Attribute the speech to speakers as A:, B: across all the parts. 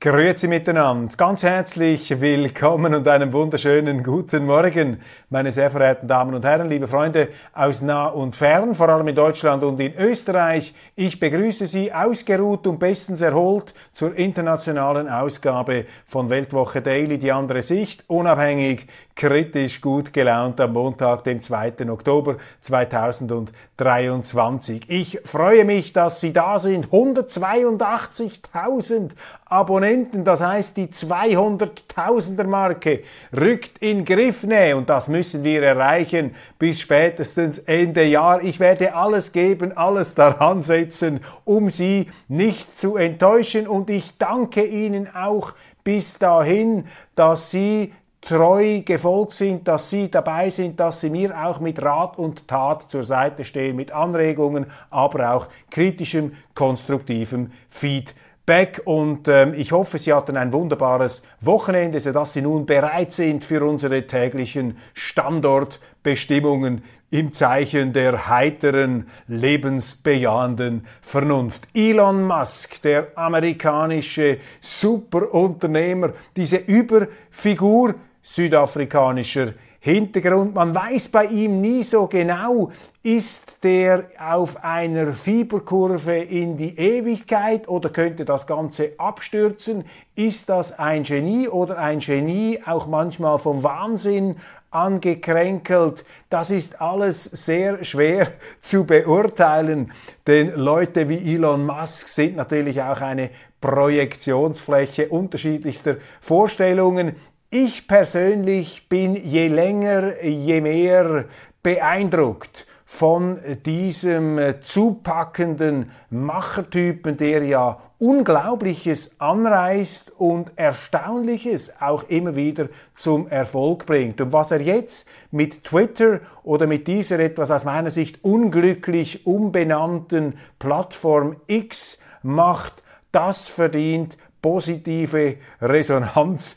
A: Grüezi miteinander, ganz herzlich willkommen und einen wunderschönen guten Morgen, meine sehr verehrten Damen und Herren, liebe Freunde aus nah und fern, vor allem in Deutschland und in Österreich. Ich begrüße Sie ausgeruht und bestens erholt zur internationalen Ausgabe von Weltwoche Daily, die andere Sicht, unabhängig, kritisch, gut gelaunt am Montag, dem 2. Oktober 2023. Ich freue mich, dass Sie da sind. 182.000 Abonnenten, das heißt die 200.000er Marke rückt in Griffnähe und das müssen wir erreichen bis spätestens Ende Jahr. Ich werde alles geben, alles daran setzen, um Sie nicht zu enttäuschen und ich danke Ihnen auch bis dahin, dass Sie treu gefolgt sind, dass Sie dabei sind, dass Sie mir auch mit Rat und Tat zur Seite stehen, mit Anregungen, aber auch kritischem, konstruktivem Feedback. Back und ähm, ich hoffe, Sie hatten ein wunderbares Wochenende, sodass Sie nun bereit sind für unsere täglichen Standortbestimmungen im Zeichen der heiteren, lebensbejahenden Vernunft. Elon Musk, der amerikanische Superunternehmer, diese Überfigur südafrikanischer Hintergrund. Man weiß bei ihm nie so genau, ist der auf einer Fieberkurve in die Ewigkeit oder könnte das Ganze abstürzen? Ist das ein Genie oder ein Genie auch manchmal vom Wahnsinn angekränkelt? Das ist alles sehr schwer zu beurteilen, denn Leute wie Elon Musk sind natürlich auch eine Projektionsfläche unterschiedlichster Vorstellungen. Ich persönlich bin je länger, je mehr beeindruckt von diesem zupackenden Machertypen, der ja Unglaubliches anreißt und Erstaunliches auch immer wieder zum Erfolg bringt. Und was er jetzt mit Twitter oder mit dieser etwas aus meiner Sicht unglücklich umbenannten Plattform X macht, das verdient positive Resonanz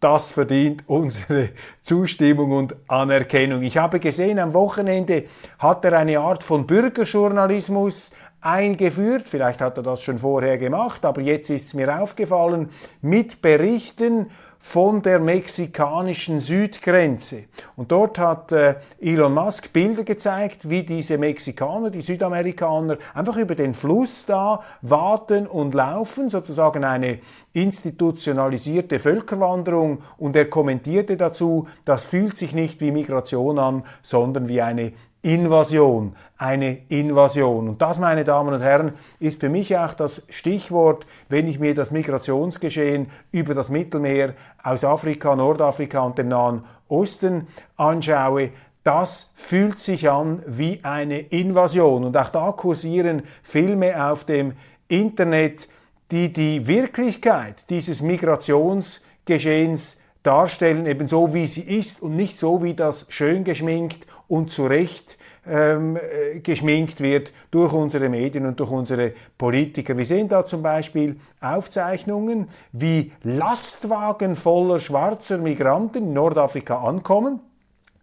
A: das verdient unsere Zustimmung und Anerkennung. Ich habe gesehen, am Wochenende hat er eine Art von Bürgerjournalismus eingeführt. Vielleicht hat er das schon vorher gemacht, aber jetzt ist es mir aufgefallen, mit Berichten von der mexikanischen Südgrenze. Und dort hat äh, Elon Musk Bilder gezeigt, wie diese Mexikaner, die Südamerikaner, einfach über den Fluss da warten und laufen, sozusagen eine institutionalisierte Völkerwanderung. Und er kommentierte dazu, das fühlt sich nicht wie Migration an, sondern wie eine Invasion, eine Invasion. Und das, meine Damen und Herren, ist für mich auch das Stichwort, wenn ich mir das Migrationsgeschehen über das Mittelmeer aus Afrika, Nordafrika und dem Nahen Osten anschaue. Das fühlt sich an wie eine Invasion. Und auch da kursieren Filme auf dem Internet, die die Wirklichkeit dieses Migrationsgeschehens darstellen, eben so wie sie ist und nicht so wie das schön geschminkt und zurecht ähm, äh, geschminkt wird durch unsere Medien und durch unsere Politiker. Wir sehen da zum Beispiel Aufzeichnungen, wie Lastwagen voller schwarzer Migranten in Nordafrika ankommen,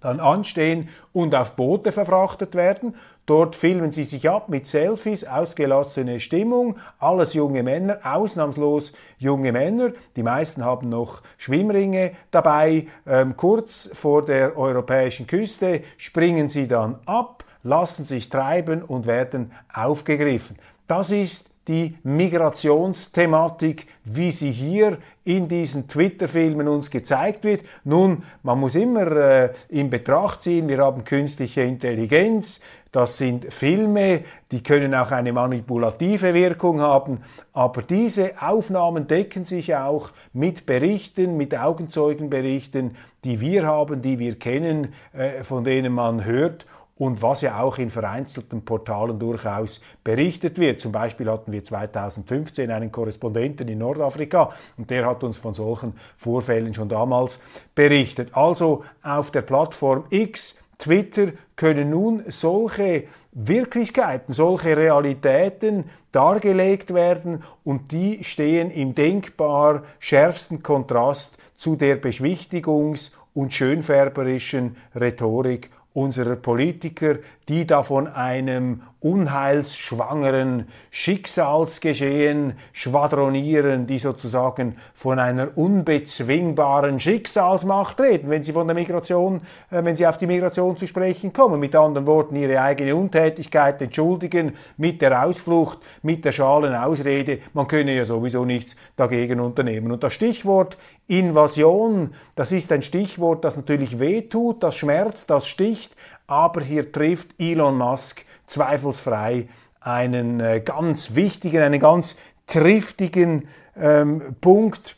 A: dann anstehen und auf Boote verfrachtet werden Dort filmen sie sich ab mit Selfies, ausgelassene Stimmung, alles junge Männer, ausnahmslos junge Männer. Die meisten haben noch Schwimmringe dabei. Ähm, kurz vor der europäischen Küste springen sie dann ab, lassen sich treiben und werden aufgegriffen. Das ist die Migrationsthematik, wie sie hier in diesen Twitter-Filmen uns gezeigt wird. Nun, man muss immer äh, in Betracht ziehen, wir haben künstliche Intelligenz, das sind Filme, die können auch eine manipulative Wirkung haben, aber diese Aufnahmen decken sich auch mit Berichten, mit Augenzeugenberichten, die wir haben, die wir kennen, äh, von denen man hört und was ja auch in vereinzelten Portalen durchaus berichtet wird. Zum Beispiel hatten wir 2015 einen Korrespondenten in Nordafrika und der hat uns von solchen Vorfällen schon damals berichtet. Also auf der Plattform X Twitter können nun solche Wirklichkeiten, solche Realitäten dargelegt werden und die stehen im denkbar schärfsten Kontrast zu der beschwichtigungs- und schönfärberischen Rhetorik unserer Politiker, die da von einem unheilsschwangeren Schicksalsgeschehen schwadronieren, die sozusagen von einer unbezwingbaren Schicksalsmacht reden, wenn sie von der Migration, äh, wenn sie auf die Migration zu sprechen kommen. Mit anderen Worten, ihre eigene Untätigkeit entschuldigen mit der Ausflucht, mit der schalen Ausrede, man könne ja sowieso nichts dagegen unternehmen. Und das Stichwort Invasion, das ist ein Stichwort, das natürlich wehtut, das schmerzt, das sticht, aber hier trifft Elon Musk zweifelsfrei einen äh, ganz wichtigen, einen ganz triftigen ähm, Punkt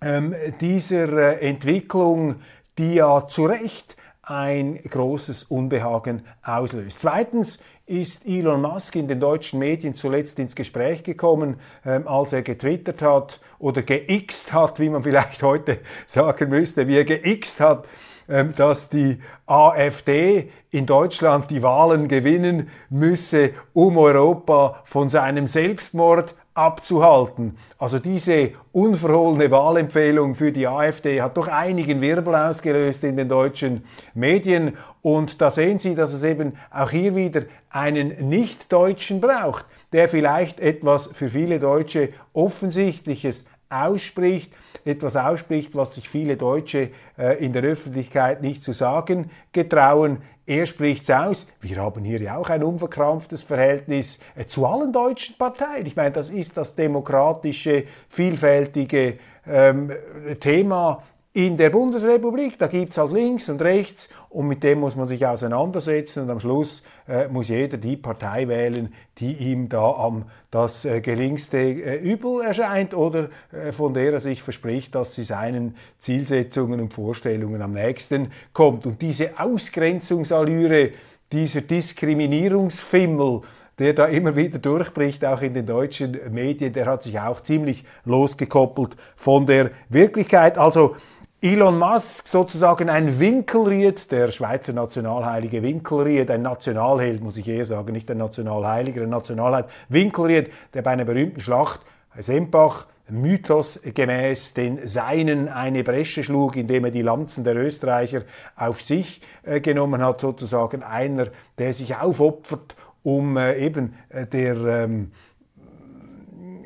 A: ähm, dieser äh, Entwicklung, die ja zu Recht ein großes Unbehagen auslöst. Zweitens ist Elon Musk in den deutschen Medien zuletzt ins Gespräch gekommen, ähm, als er getwittert hat oder geixt hat, wie man vielleicht heute sagen müsste, wie er geixt hat, dass die AfD in Deutschland die Wahlen gewinnen müsse, um Europa von seinem Selbstmord abzuhalten. Also diese unverhohlene Wahlempfehlung für die AfD hat doch einigen Wirbel ausgelöst in den deutschen Medien. Und da sehen Sie, dass es eben auch hier wieder einen Nicht-Deutschen braucht, der vielleicht etwas für viele Deutsche Offensichtliches ausspricht, etwas ausspricht, was sich viele Deutsche äh, in der Öffentlichkeit nicht zu sagen getrauen. Er spricht es aus. Wir haben hier ja auch ein unverkrampftes Verhältnis äh, zu allen deutschen Parteien. Ich meine, das ist das demokratische, vielfältige ähm, Thema in der Bundesrepublik, da gibt es halt links und rechts und mit dem muss man sich auseinandersetzen und am Schluss äh, muss jeder die Partei wählen, die ihm da am das äh, geringste äh, Übel erscheint oder äh, von der er sich verspricht, dass sie seinen Zielsetzungen und Vorstellungen am nächsten kommt. Und diese Ausgrenzungsallüre, dieser Diskriminierungsfimmel, der da immer wieder durchbricht, auch in den deutschen Medien, der hat sich auch ziemlich losgekoppelt von der Wirklichkeit. Also Elon Musk sozusagen ein Winkelried, der Schweizer Nationalheilige Winkelried, ein Nationalheld, muss ich eher sagen, nicht ein Nationalheiliger, ein Nationalheld, Winkelried, der bei einer berühmten Schlacht bei Sempach Mythos gemäß den Seinen eine Bresche schlug, indem er die Lanzen der Österreicher auf sich äh, genommen hat, sozusagen einer, der sich aufopfert, um äh, eben äh, der ähm,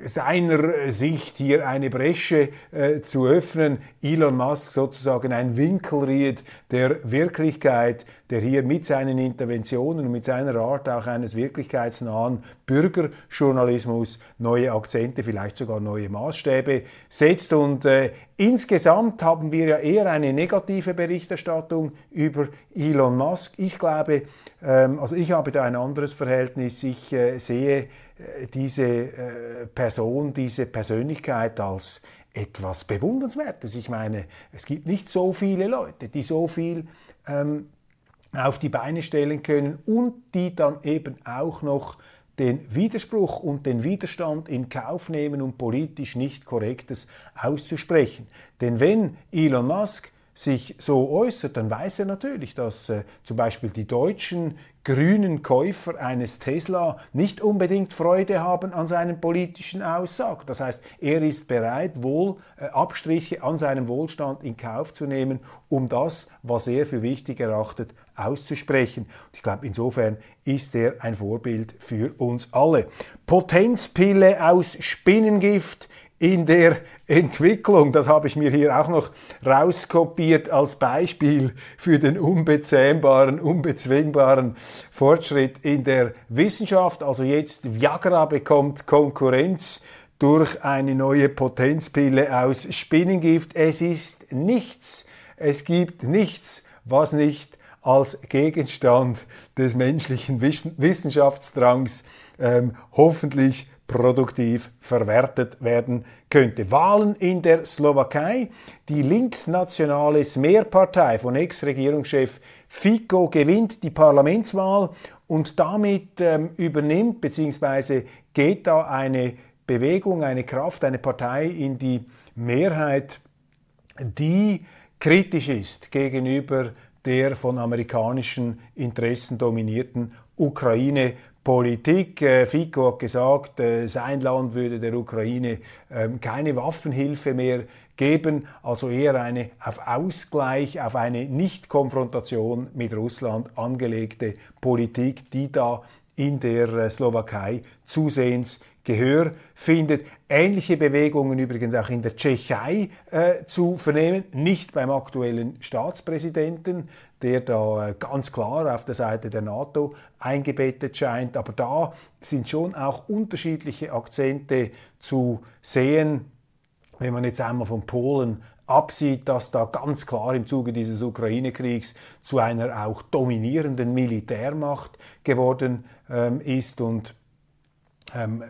A: seiner Sicht hier eine Bresche äh, zu öffnen. Elon Musk sozusagen ein Winkelried der Wirklichkeit, der hier mit seinen Interventionen und mit seiner Art auch eines wirklichkeitsnahen Bürgerjournalismus neue Akzente, vielleicht sogar neue Maßstäbe setzt. Und äh, insgesamt haben wir ja eher eine negative Berichterstattung über Elon Musk. Ich glaube, ähm, also ich habe da ein anderes Verhältnis. Ich äh, sehe diese äh, Person, diese Persönlichkeit als etwas Bewundernswertes. Ich meine, es gibt nicht so viele Leute, die so viel ähm, auf die Beine stellen können und die dann eben auch noch den Widerspruch und den Widerstand in Kauf nehmen, um politisch nicht Korrektes auszusprechen. Denn wenn Elon Musk sich so äußert, dann weiß er natürlich, dass äh, zum Beispiel die deutschen grünen Käufer eines Tesla nicht unbedingt Freude haben an seinen politischen Aussagen. Das heißt, er ist bereit, wohl äh, Abstriche an seinem Wohlstand in Kauf zu nehmen, um das, was er für wichtig erachtet, auszusprechen. Und ich glaube, insofern ist er ein Vorbild für uns alle. Potenzpille aus Spinnengift in der Entwicklung, das habe ich mir hier auch noch rauskopiert als Beispiel für den unbezähmbaren, unbezwingbaren Fortschritt in der Wissenschaft. Also jetzt Viagra bekommt Konkurrenz durch eine neue Potenzpille aus Spinnengift. Es ist nichts, es gibt nichts, was nicht als Gegenstand des menschlichen Wissenschaftsdrangs ähm, hoffentlich produktiv verwertet werden könnte. Wahlen in der Slowakei. Die linksnationale Smer-Partei von Ex-Regierungschef Fico gewinnt die Parlamentswahl und damit ähm, übernimmt bzw. geht da eine Bewegung, eine Kraft, eine Partei in die Mehrheit, die kritisch ist gegenüber der von amerikanischen Interessen dominierten Ukraine Politik. Äh, Fico hat gesagt, äh, sein Land würde der Ukraine ähm, keine Waffenhilfe mehr geben, also eher eine auf Ausgleich, auf eine Nicht-Konfrontation mit Russland angelegte Politik, die da in der äh, Slowakei zusehends Gehör findet. Ähnliche Bewegungen übrigens auch in der Tschechei äh, zu vernehmen, nicht beim aktuellen Staatspräsidenten, der da äh, ganz klar auf der Seite der NATO eingebettet scheint. Aber da sind schon auch unterschiedliche Akzente zu sehen, wenn man jetzt einmal von Polen absieht, dass da ganz klar im Zuge dieses Ukraine-Kriegs zu einer auch dominierenden Militärmacht geworden ähm, ist und ähm,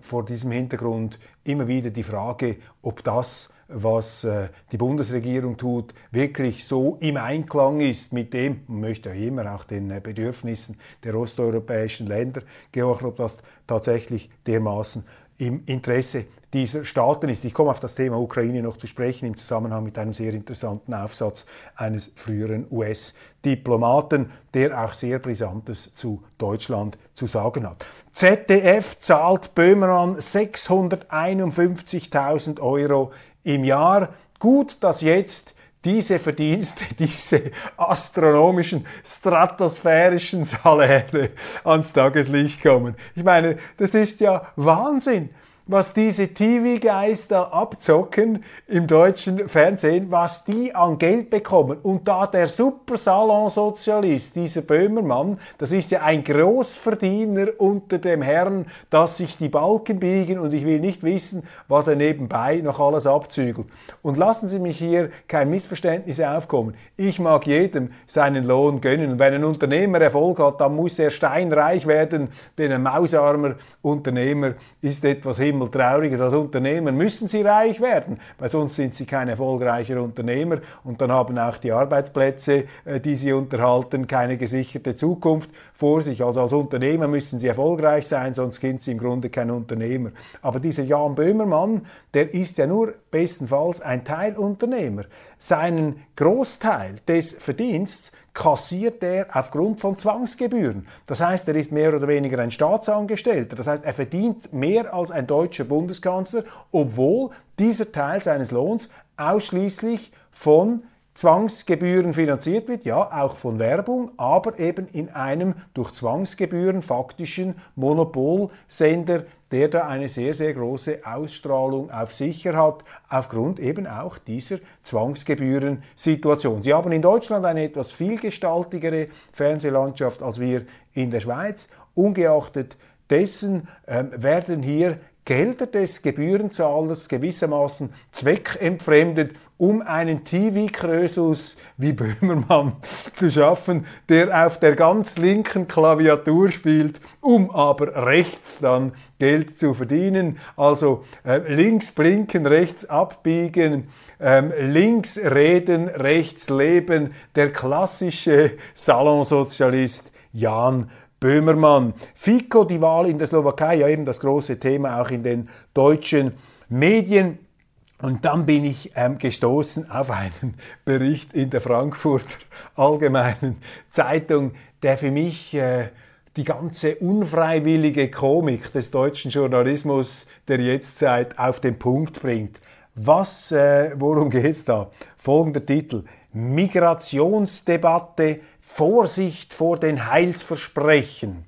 A: vor diesem Hintergrund immer wieder die Frage, ob das, was äh, die Bundesregierung tut, wirklich so im Einklang ist mit dem, man möchte ja immer auch den äh, Bedürfnissen der osteuropäischen Länder gehorchen, ob das tatsächlich dermaßen im Interesse dieser Staaten ist. Ich komme auf das Thema Ukraine noch zu sprechen im Zusammenhang mit einem sehr interessanten Aufsatz eines früheren US-Diplomaten, der auch sehr Brisantes zu Deutschland zu sagen hat. ZDF zahlt Böhmermann 651.000 Euro im Jahr. Gut, dass jetzt diese Verdienste, diese astronomischen, stratosphärischen Saläre ans Tageslicht kommen. Ich meine, das ist ja Wahnsinn was diese TV-Geister abzocken im deutschen Fernsehen, was die an Geld bekommen. Und da der Supersalonsozialist, dieser Böhmermann, das ist ja ein Großverdiener unter dem Herrn, dass sich die Balken biegen und ich will nicht wissen, was er nebenbei noch alles abzügelt. Und lassen Sie mich hier kein Missverständnis aufkommen. Ich mag jedem seinen Lohn gönnen. Wenn ein Unternehmer Erfolg hat, dann muss er steinreich werden, denn ein mausarmer Unternehmer ist etwas himmel. Als Unternehmer müssen sie reich werden, weil sonst sind sie kein erfolgreicher Unternehmer und dann haben auch die Arbeitsplätze, äh, die sie unterhalten, keine gesicherte Zukunft vor sich. Also als Unternehmer müssen sie erfolgreich sein, sonst sind sie im Grunde kein Unternehmer. Aber dieser Jan Böhmermann, der ist ja nur bestenfalls ein Teilunternehmer. Seinen Großteil des Verdienstes kassiert er aufgrund von Zwangsgebühren. Das heißt, er ist mehr oder weniger ein Staatsangestellter. Das heißt, er verdient mehr als ein deutscher Bundeskanzler, obwohl dieser Teil seines Lohns ausschließlich von Zwangsgebühren finanziert wird, ja, auch von Werbung, aber eben in einem durch Zwangsgebühren faktischen Monopolsender, der da eine sehr, sehr große Ausstrahlung auf sicher hat, aufgrund eben auch dieser Zwangsgebühren-Situation. Sie haben in Deutschland eine etwas vielgestaltigere Fernsehlandschaft als wir in der Schweiz. Ungeachtet dessen ähm, werden hier Gelder des Gebührenzahlers gewissermaßen zweckentfremdet, um einen TV-Krösus wie Böhmermann zu schaffen, der auf der ganz linken Klaviatur spielt, um aber rechts dann Geld zu verdienen. Also äh, links blinken, rechts abbiegen, ähm, links reden, rechts leben, der klassische Salonsozialist Jan Böhmermann. FICO, die Wahl in der Slowakei, ja eben das große Thema auch in den deutschen Medien. Und dann bin ich ähm, gestoßen auf einen Bericht in der Frankfurter Allgemeinen Zeitung, der für mich äh, die ganze unfreiwillige Komik des deutschen Journalismus der Jetztzeit auf den Punkt bringt. Was, äh, worum geht's da? Folgender Titel. Migrationsdebatte Vorsicht vor den Heilsversprechen.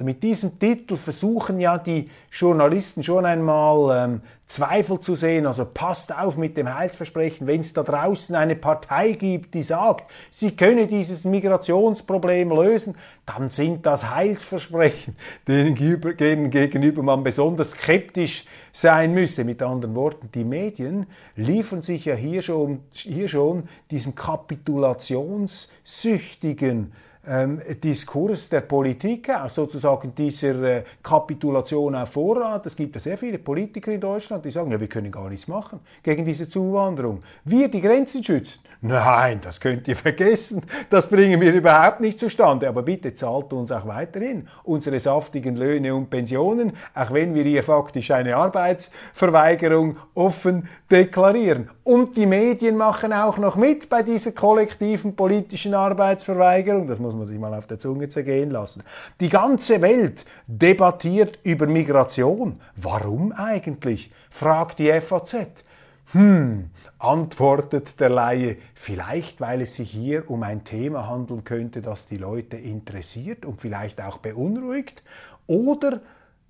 A: Also mit diesem Titel versuchen ja die Journalisten schon einmal ähm, Zweifel zu sehen. Also passt auf mit dem Heilsversprechen, wenn es da draußen eine Partei gibt, die sagt, sie könne dieses Migrationsproblem lösen, dann sind das Heilsversprechen, denen gegenüber man besonders skeptisch sein müsse. Mit anderen Worten, die Medien liefern sich ja hier schon, hier schon diesen kapitulationssüchtigen ähm, Diskurs der Politik aus, sozusagen dieser äh, Kapitulation auf Vorrat. Es gibt ja sehr viele Politiker in Deutschland, die sagen, ja, wir können gar nichts machen gegen diese Zuwanderung. Wir die Grenzen schützen. Nein, das könnt ihr vergessen. Das bringen wir überhaupt nicht zustande. Aber bitte zahlt uns auch weiterhin unsere saftigen Löhne und Pensionen, auch wenn wir hier faktisch eine Arbeitsverweigerung offen deklarieren. Und die Medien machen auch noch mit bei dieser kollektiven politischen Arbeitsverweigerung. Das muss man sich mal auf der Zunge zergehen lassen. Die ganze Welt debattiert über Migration. Warum eigentlich? fragt die FAZ. Hm, antwortet der Laie, vielleicht weil es sich hier um ein Thema handeln könnte, das die Leute interessiert und vielleicht auch beunruhigt, oder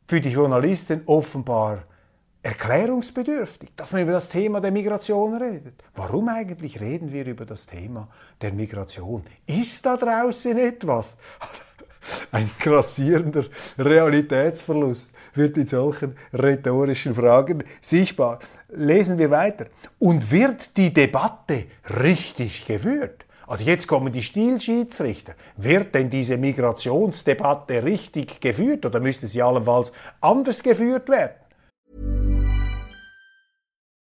A: für die Journalisten offenbar erklärungsbedürftig, dass man über das Thema der Migration redet. Warum eigentlich reden wir über das Thema der Migration? Ist da draußen etwas? Ein grassierender Realitätsverlust wird in solchen rhetorischen Fragen sichtbar. Lesen wir weiter. Und wird die Debatte richtig geführt? Also jetzt kommen die Stilschiedsrichter. Wird denn diese Migrationsdebatte richtig geführt oder müsste sie allenfalls anders geführt werden?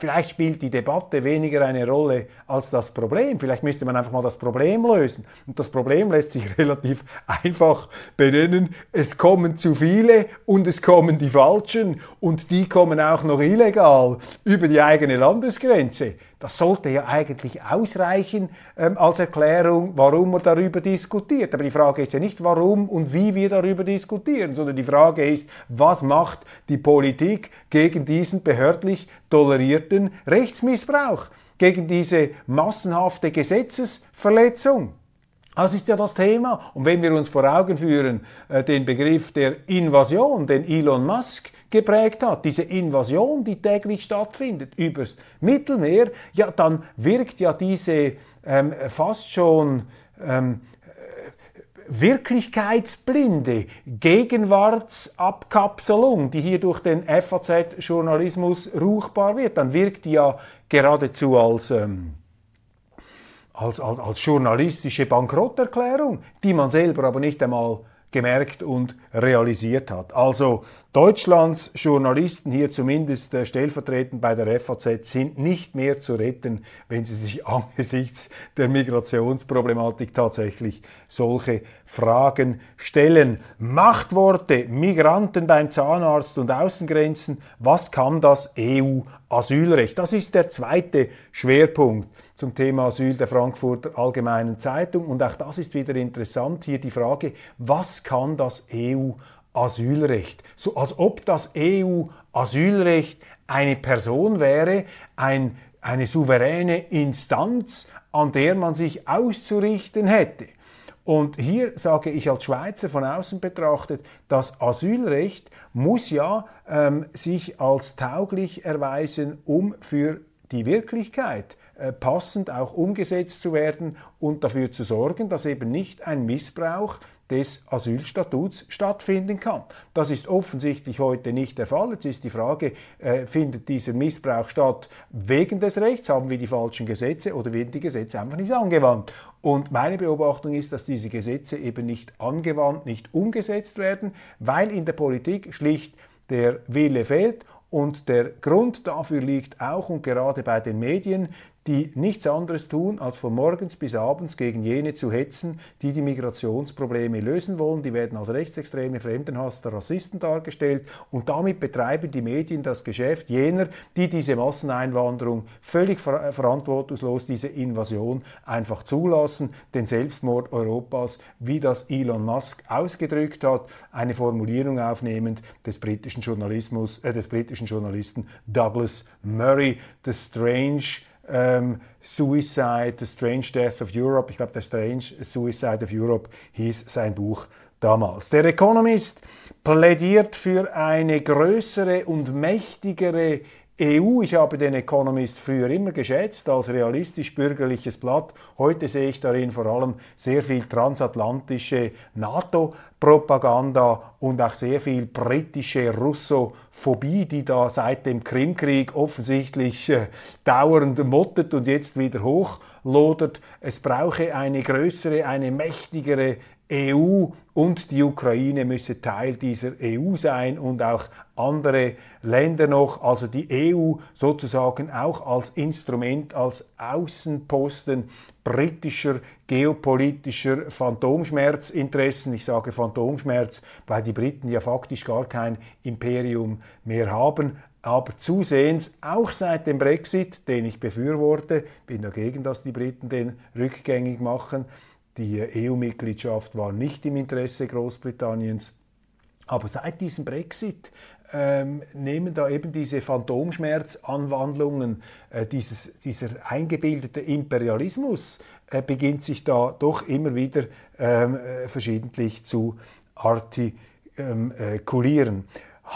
A: Vielleicht spielt die Debatte weniger eine Rolle als das Problem. Vielleicht müsste man einfach mal das Problem lösen. Und das Problem lässt sich relativ einfach benennen. Es kommen zu viele und es kommen die Falschen und die kommen auch noch illegal über die eigene Landesgrenze. Das sollte ja eigentlich ausreichen ähm, als Erklärung, warum man darüber diskutiert. Aber die Frage ist ja nicht, warum und wie wir darüber diskutieren, sondern die Frage ist, was macht die Politik gegen diesen behördlich tolerierten Rechtsmissbrauch, gegen diese massenhafte Gesetzesverletzung. Das ist ja das Thema. Und wenn wir uns vor Augen führen, äh, den Begriff der Invasion, den Elon Musk geprägt hat, diese Invasion, die täglich stattfindet übers Mittelmeer, ja, dann wirkt ja diese ähm, fast schon ähm, Wirklichkeitsblinde Gegenwartsabkapselung, die hier durch den FAZ-Journalismus ruchbar wird, dann wirkt die ja geradezu als ähm, als, als, als journalistische Bankrotterklärung, die man selber aber nicht einmal gemerkt und realisiert hat. Also Deutschlands Journalisten hier zumindest äh, stellvertretend bei der FAZ sind nicht mehr zu retten, wenn sie sich angesichts der Migrationsproblematik tatsächlich solche Fragen stellen. Machtworte, Migranten beim Zahnarzt und Außengrenzen, was kann das EU-Asylrecht? Das ist der zweite Schwerpunkt zum Thema Asyl der Frankfurter Allgemeinen Zeitung. Und auch das ist wieder interessant hier die Frage, was kann das EU-Asylrecht? So als ob das EU-Asylrecht eine Person wäre, ein, eine souveräne Instanz, an der man sich auszurichten hätte. Und hier sage ich als Schweizer von außen betrachtet, das Asylrecht muss ja ähm, sich als tauglich erweisen, um für die Wirklichkeit passend auch umgesetzt zu werden und dafür zu sorgen, dass eben nicht ein Missbrauch des Asylstatuts stattfinden kann. Das ist offensichtlich heute nicht der Fall. Jetzt ist die Frage, äh, findet dieser Missbrauch statt wegen des Rechts? Haben wir die falschen Gesetze oder werden die Gesetze einfach nicht angewandt? Und meine Beobachtung ist, dass diese Gesetze eben nicht angewandt, nicht umgesetzt werden, weil in der Politik schlicht der Wille fehlt und der Grund dafür liegt auch und gerade bei den Medien, die nichts anderes tun, als von morgens bis abends gegen jene zu hetzen, die die Migrationsprobleme lösen wollen. Die werden als rechtsextreme Fremdenhasser, Rassisten dargestellt. Und damit betreiben die Medien das Geschäft jener, die diese Masseneinwanderung völlig ver verantwortungslos, diese Invasion einfach zulassen, den Selbstmord Europas, wie das Elon Musk ausgedrückt hat, eine Formulierung aufnehmend des britischen Journalismus, äh, des britischen Journalisten Douglas Murray, The Strange ähm, Suicide, The Strange Death of Europe, ich glaube, The Strange Suicide of Europe hieß sein Buch damals. Der Economist plädiert für eine größere und mächtigere EU, ich habe den Economist früher immer geschätzt als realistisch-bürgerliches Blatt. Heute sehe ich darin vor allem sehr viel transatlantische NATO-Propaganda und auch sehr viel britische Russophobie, die da seit dem Krimkrieg offensichtlich äh, dauernd mottet und jetzt wieder hochlodert. Es brauche eine größere, eine mächtigere EU und die Ukraine müsse Teil dieser EU sein und auch andere Länder noch, also die EU sozusagen auch als Instrument, als Außenposten britischer geopolitischer Phantomschmerzinteressen. Ich sage Phantomschmerz, weil die Briten ja faktisch gar kein Imperium mehr haben, aber zusehends, auch seit dem Brexit, den ich befürworte, bin dagegen, dass die Briten den rückgängig machen, die EU-Mitgliedschaft war nicht im Interesse Großbritanniens. Aber seit diesem Brexit ähm, nehmen da eben diese Phantomschmerzanwandlungen, äh, dieses, dieser eingebildete Imperialismus äh, beginnt sich da doch immer wieder ähm, äh, verschiedentlich zu artikulieren.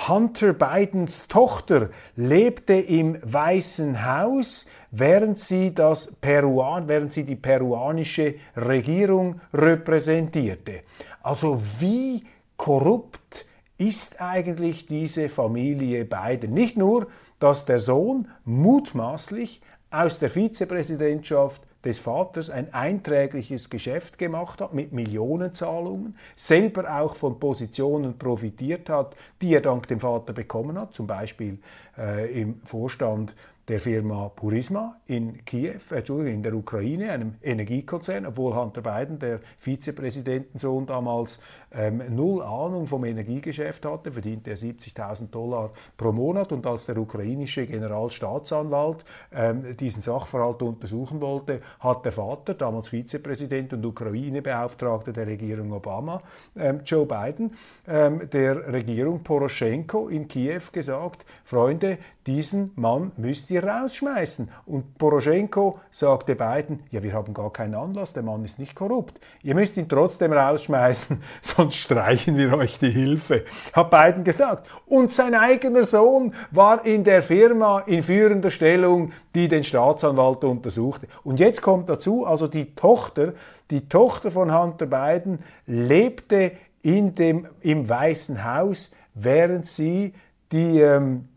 A: Hunter Bidens Tochter lebte im Weißen Haus, während sie, das Peruan, während sie die peruanische Regierung repräsentierte. Also wie korrupt ist eigentlich diese Familie Biden? Nicht nur, dass der Sohn mutmaßlich aus der Vizepräsidentschaft des Vaters ein einträgliches Geschäft gemacht hat mit Millionenzahlungen, selber auch von Positionen profitiert hat, die er dank dem Vater bekommen hat, zum Beispiel äh, im Vorstand der Firma Purisma in Kiew, äh, Entschuldigung, in der Ukraine, einem Energiekonzern, obwohl Hunter Biden, der Vizepräsidentensohn damals, ähm, null Ahnung vom Energiegeschäft hatte, verdiente er 70.000 Dollar pro Monat und als der ukrainische Generalstaatsanwalt ähm, diesen Sachverhalt untersuchen wollte, hat der Vater, damals Vizepräsident und Ukraine-Beauftragter der Regierung Obama, ähm, Joe Biden, ähm, der Regierung Poroschenko in Kiew gesagt, Freunde, diesen Mann müsst ihr rausschmeißen. Und Poroschenko sagte Biden, ja, wir haben gar keinen Anlass, der Mann ist nicht korrupt. Ihr müsst ihn trotzdem rausschmeißen, sonst streichen wir euch die Hilfe, hat Biden gesagt. Und sein eigener Sohn war in der Firma in führender Stellung, die den Staatsanwalt untersuchte. Und jetzt kommt dazu, also die Tochter, die Tochter von Hunter Biden lebte in dem, im Weißen Haus, während sie die ähm,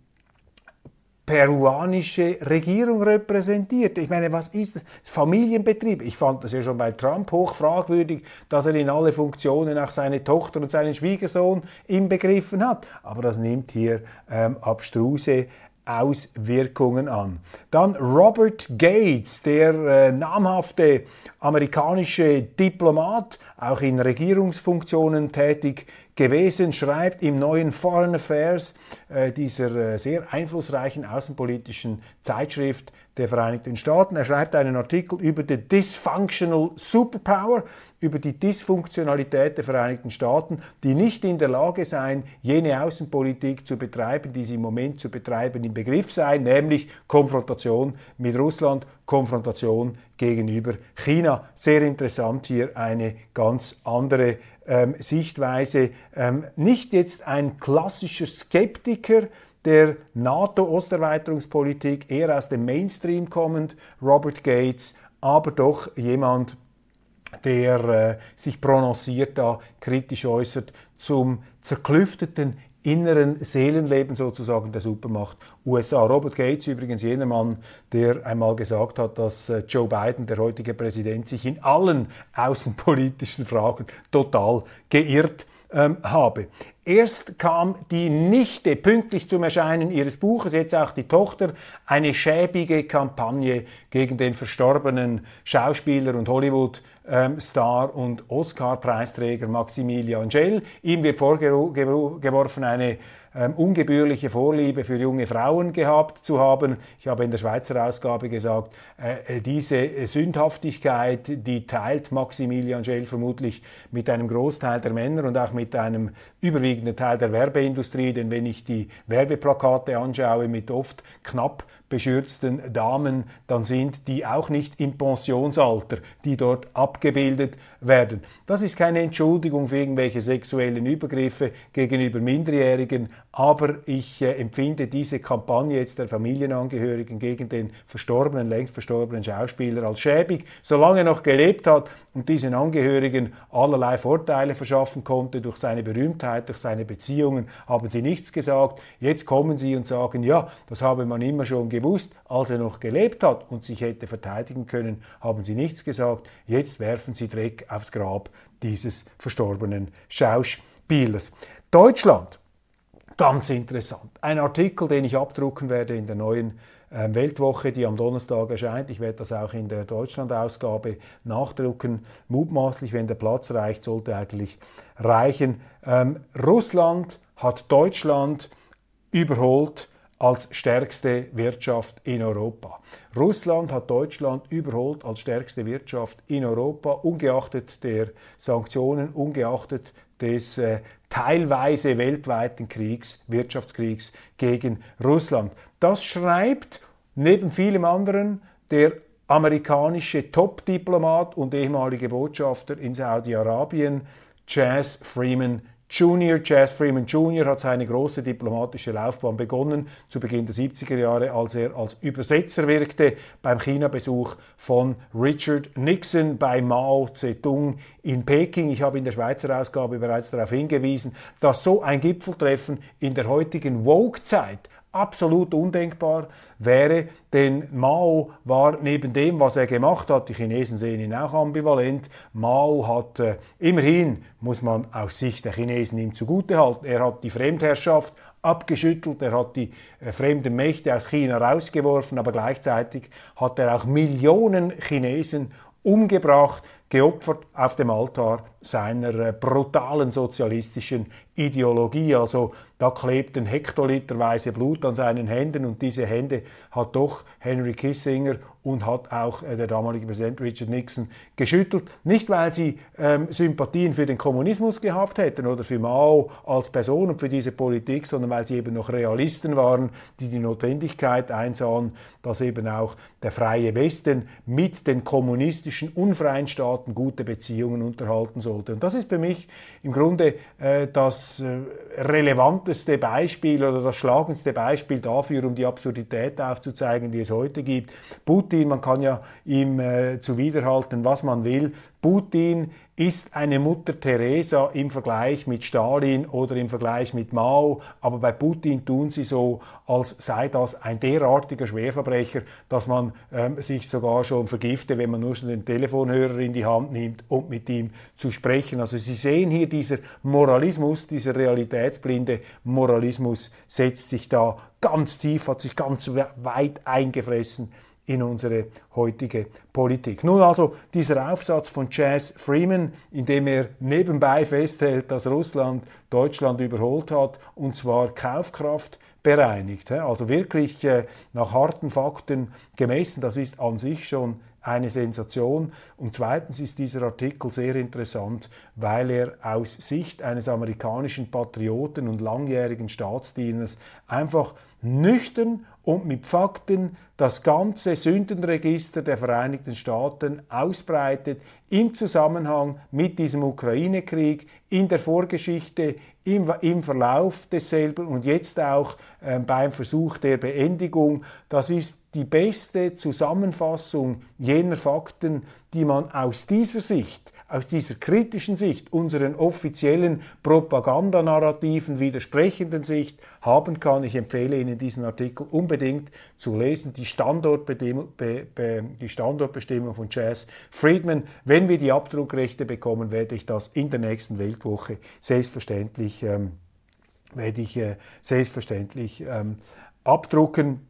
A: peruanische Regierung repräsentiert. Ich meine, was ist das? Familienbetrieb. Ich fand das ja schon bei Trump hoch fragwürdig, dass er in alle Funktionen auch seine Tochter und seinen Schwiegersohn inbegriffen hat. Aber das nimmt hier ähm, abstruse Auswirkungen an. Dann Robert Gates, der äh, namhafte amerikanische Diplomat, auch in Regierungsfunktionen tätig gewesen, schreibt im neuen Foreign Affairs äh, dieser äh, sehr einflussreichen außenpolitischen Zeitschrift der Vereinigten Staaten. Er schreibt einen Artikel über die Dysfunctional Superpower, über die Dysfunktionalität der Vereinigten Staaten, die nicht in der Lage seien, jene Außenpolitik zu betreiben, die sie im Moment zu betreiben im Begriff seien, nämlich Konfrontation mit Russland, Konfrontation gegenüber China. Sehr interessant hier eine ganz andere ähm, Sichtweise. Ähm, nicht jetzt ein klassischer Skeptiker, der NATO-Osterweiterungspolitik eher aus dem Mainstream kommend, Robert Gates, aber doch jemand, der äh, sich prononciert da kritisch äußert zum zerklüfteten inneren Seelenleben sozusagen der Supermacht USA. Robert Gates übrigens jener Mann, der einmal gesagt hat, dass äh, Joe Biden, der heutige Präsident, sich in allen außenpolitischen Fragen total geirrt ähm, habe. Erst kam die Nichte pünktlich zum Erscheinen ihres Buches, jetzt auch die Tochter, eine schäbige Kampagne gegen den verstorbenen Schauspieler und Hollywood-Star und Oscar-Preisträger Maximilian Schell. Ihm wird vorgeworfen, eine ähm, ungebührliche Vorliebe für junge Frauen gehabt zu haben. Ich habe in der Schweizer Ausgabe gesagt, äh, äh diese Sündhaftigkeit, die teilt Maximilian Schell vermutlich mit einem Großteil der Männer und auch mit einem überwiegenden Teil der Werbeindustrie, denn wenn ich die Werbeplakate anschaue mit oft knapp beschürzten Damen, dann sind die auch nicht im Pensionsalter, die dort abgebildet werden. Das ist keine Entschuldigung für irgendwelche sexuellen Übergriffe gegenüber Minderjährigen, aber ich äh, empfinde diese Kampagne jetzt der Familienangehörigen gegen den verstorbenen, längst verstorbenen Schauspieler als schäbig. Solange er noch gelebt hat und diesen Angehörigen allerlei Vorteile verschaffen konnte durch seine Berühmtheit, durch seine Beziehungen, haben sie nichts gesagt. Jetzt kommen sie und sagen, ja, das habe man immer schon gewusst, als er noch gelebt hat und sich hätte verteidigen können, haben sie nichts gesagt. Jetzt werfen sie Dreck aufs Grab dieses verstorbenen Schauspielers. Deutschland Ganz interessant. Ein Artikel, den ich abdrucken werde in der neuen ähm, Weltwoche, die am Donnerstag erscheint. Ich werde das auch in der Deutschland-Ausgabe nachdrucken. Mutmaßlich, wenn der Platz reicht, sollte eigentlich reichen. Ähm, Russland hat Deutschland überholt als stärkste Wirtschaft in Europa. Russland hat Deutschland überholt als stärkste Wirtschaft in Europa, ungeachtet der Sanktionen, ungeachtet des äh, teilweise weltweiten Kriegs, Wirtschaftskriegs gegen Russland. Das schreibt neben vielem anderen der amerikanische Top-Diplomat und ehemalige Botschafter in Saudi-Arabien, Chas Freeman Junior, Jazz Freeman Jr. hat seine große diplomatische Laufbahn begonnen zu Beginn der 70er Jahre, als er als Übersetzer wirkte beim China-Besuch von Richard Nixon bei Mao Zedong in Peking. Ich habe in der Schweizer Ausgabe bereits darauf hingewiesen, dass so ein Gipfeltreffen in der heutigen Woke-Zeit absolut undenkbar wäre, denn Mao war neben dem, was er gemacht hat, die Chinesen sehen ihn auch ambivalent, Mao hat äh, immerhin, muss man aus Sicht der Chinesen ihm zugutehalten, er hat die Fremdherrschaft abgeschüttelt, er hat die äh, fremden Mächte aus China rausgeworfen, aber gleichzeitig hat er auch Millionen Chinesen umgebracht, geopfert auf dem Altar seiner äh, brutalen sozialistischen Ideologie. Also da klebten hektoliterweise Blut an seinen Händen und diese Hände hat doch Henry Kissinger und hat auch äh, der damalige Präsident Richard Nixon geschüttelt. Nicht, weil sie ähm, Sympathien für den Kommunismus gehabt hätten oder für Mao als Person und für diese Politik, sondern weil sie eben noch Realisten waren, die die Notwendigkeit einsahen, dass eben auch der freie Westen mit den kommunistischen unfreien Staaten gute Beziehungen unterhalten sollte. Und das ist für mich im Grunde äh, das äh, relevanteste Beispiel oder das schlagendste Beispiel dafür, um die Absurdität aufzuzeigen, die es heute gibt. Putin, man kann ja ihm äh, zuwiderhalten, was man will. Putin ist eine Mutter Teresa im Vergleich mit Stalin oder im Vergleich mit Mao, aber bei Putin tun sie so, als sei das ein derartiger Schwerverbrecher, dass man ähm, sich sogar schon vergifte, wenn man nur schon den Telefonhörer in die Hand nimmt, um mit ihm zu sprechen. Also Sie sehen hier, dieser Moralismus, dieser realitätsblinde Moralismus setzt sich da ganz tief, hat sich ganz weit eingefressen in unsere heutige Politik. Nun also dieser Aufsatz von Chas Freeman, in dem er nebenbei festhält, dass Russland Deutschland überholt hat und zwar Kaufkraft bereinigt. Also wirklich äh, nach harten Fakten gemessen, das ist an sich schon eine Sensation. Und zweitens ist dieser Artikel sehr interessant, weil er aus Sicht eines amerikanischen Patrioten und langjährigen Staatsdieners einfach nüchtern und mit Fakten das ganze Sündenregister der Vereinigten Staaten ausbreitet im Zusammenhang mit diesem Ukraine-Krieg, in der Vorgeschichte, im, im Verlauf desselben und jetzt auch äh, beim Versuch der Beendigung. Das ist die beste Zusammenfassung jener Fakten, die man aus dieser Sicht aus dieser kritischen Sicht, unseren offiziellen Propagandanarrativen widersprechenden Sicht haben kann. Ich empfehle Ihnen diesen Artikel unbedingt zu lesen, die, Standortbestimmung, die Standortbestimmung von Jazz Friedman. Wenn wir die Abdruckrechte bekommen, werde ich das in der nächsten Weltwoche selbstverständlich, ähm, werde ich, äh, selbstverständlich ähm, abdrucken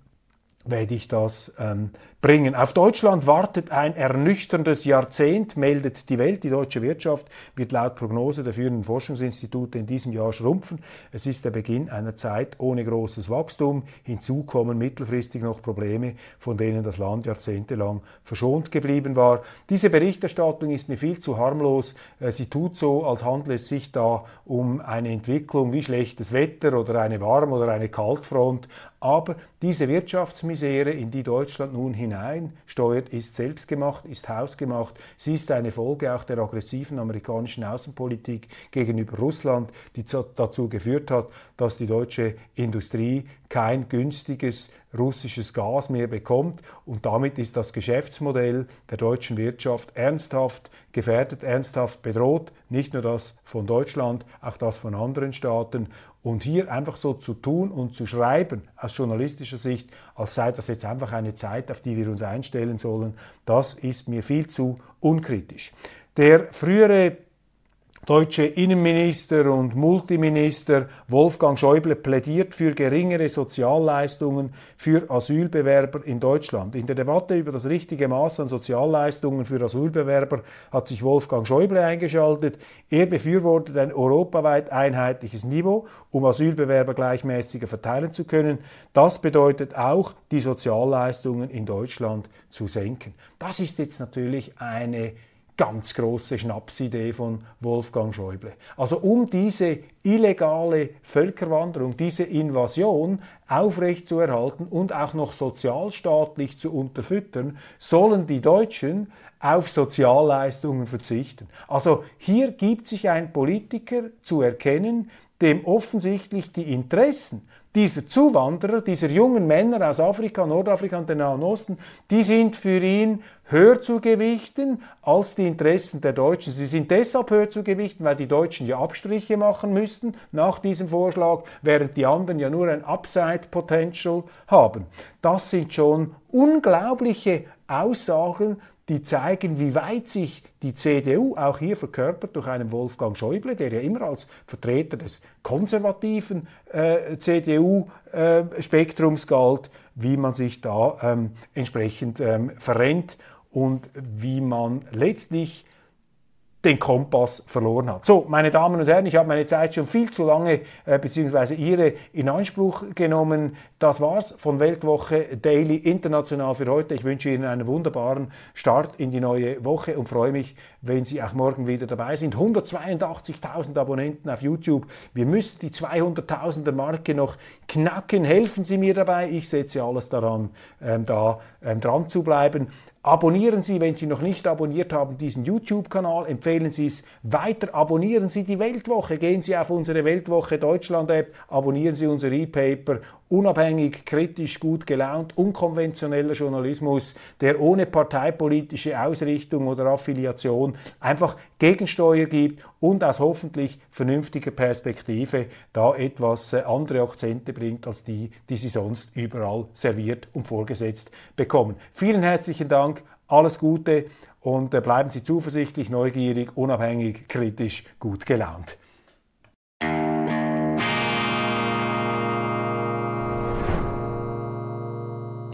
A: werde ich das ähm, bringen. Auf Deutschland wartet ein ernüchterndes Jahrzehnt, meldet die Welt. Die deutsche Wirtschaft wird laut Prognose der führenden Forschungsinstitute in diesem Jahr schrumpfen. Es ist der Beginn einer Zeit ohne großes Wachstum. Hinzu kommen mittelfristig noch Probleme, von denen das Land jahrzehntelang verschont geblieben war. Diese Berichterstattung ist mir viel zu harmlos. Äh, sie tut so, als handle es sich da um eine Entwicklung wie schlechtes Wetter oder eine Warm- oder eine Kaltfront. Aber diese Wirtschaftsmisere, in die Deutschland nun hineinsteuert, ist selbstgemacht, ist hausgemacht. Sie ist eine Folge auch der aggressiven amerikanischen Außenpolitik gegenüber Russland, die dazu geführt hat, dass die deutsche Industrie kein günstiges russisches Gas mehr bekommt. Und damit ist das Geschäftsmodell der deutschen Wirtschaft ernsthaft gefährdet, ernsthaft bedroht, nicht nur das von Deutschland, auch das von anderen Staaten. Und hier einfach so zu tun und zu schreiben aus journalistischer Sicht, als sei das jetzt einfach eine Zeit, auf die wir uns einstellen sollen, das ist mir viel zu unkritisch. Der frühere deutsche Innenminister und Multiminister Wolfgang Schäuble plädiert für geringere Sozialleistungen für Asylbewerber in Deutschland. In der Debatte über das richtige Maß an Sozialleistungen für Asylbewerber hat sich Wolfgang Schäuble eingeschaltet. Er befürwortet ein europaweit einheitliches Niveau, um Asylbewerber gleichmäßiger verteilen zu können. Das bedeutet auch, die Sozialleistungen in Deutschland zu senken. Das ist jetzt natürlich eine ganz große Schnapsidee von Wolfgang Schäuble. Also um diese illegale Völkerwanderung, diese Invasion aufrechtzuerhalten und auch noch sozialstaatlich zu unterfüttern, sollen die Deutschen auf Sozialleistungen verzichten. Also hier gibt sich ein Politiker zu erkennen, dem offensichtlich die Interessen dieser Zuwanderer, dieser jungen Männer aus Afrika, Nordafrika und dem Nahen Osten, die sind für ihn höher zu gewichten als die Interessen der Deutschen. Sie sind deshalb höher zu gewichten, weil die Deutschen ja Abstriche machen müssten nach diesem Vorschlag, während die anderen ja nur ein Upside-Potential haben. Das sind schon unglaubliche Aussagen, die zeigen, wie weit sich die CDU auch hier verkörpert durch einen Wolfgang Schäuble, der ja immer als Vertreter des konservativen äh, CDU-Spektrums äh, galt, wie man sich da ähm, entsprechend ähm, verrennt und wie man letztlich den Kompass verloren hat. So, meine Damen und Herren, ich habe meine Zeit schon viel zu lange äh, beziehungsweise Ihre in Anspruch genommen. Das war's von Weltwoche Daily International für heute. Ich wünsche Ihnen einen wunderbaren Start in die neue Woche und freue mich, wenn Sie auch morgen wieder dabei sind. 182.000 Abonnenten auf YouTube. Wir müssen die 200.000er Marke noch knacken. Helfen Sie mir dabei. Ich setze alles daran, ähm, da ähm, dran zu bleiben. Abonnieren Sie, wenn Sie noch nicht abonniert haben, diesen YouTube-Kanal. Empfehlen Sie es weiter. Abonnieren Sie die Weltwoche. Gehen Sie auf unsere Weltwoche Deutschland-App. Abonnieren Sie unser E-Paper unabhängig, kritisch, gut gelaunt, unkonventioneller Journalismus, der ohne parteipolitische Ausrichtung oder Affiliation einfach Gegensteuer gibt und aus hoffentlich vernünftiger Perspektive da etwas äh, andere Akzente bringt als die, die sie sonst überall serviert und vorgesetzt bekommen. Vielen herzlichen Dank, alles Gute und äh, bleiben Sie zuversichtlich, neugierig, unabhängig, kritisch, gut gelaunt.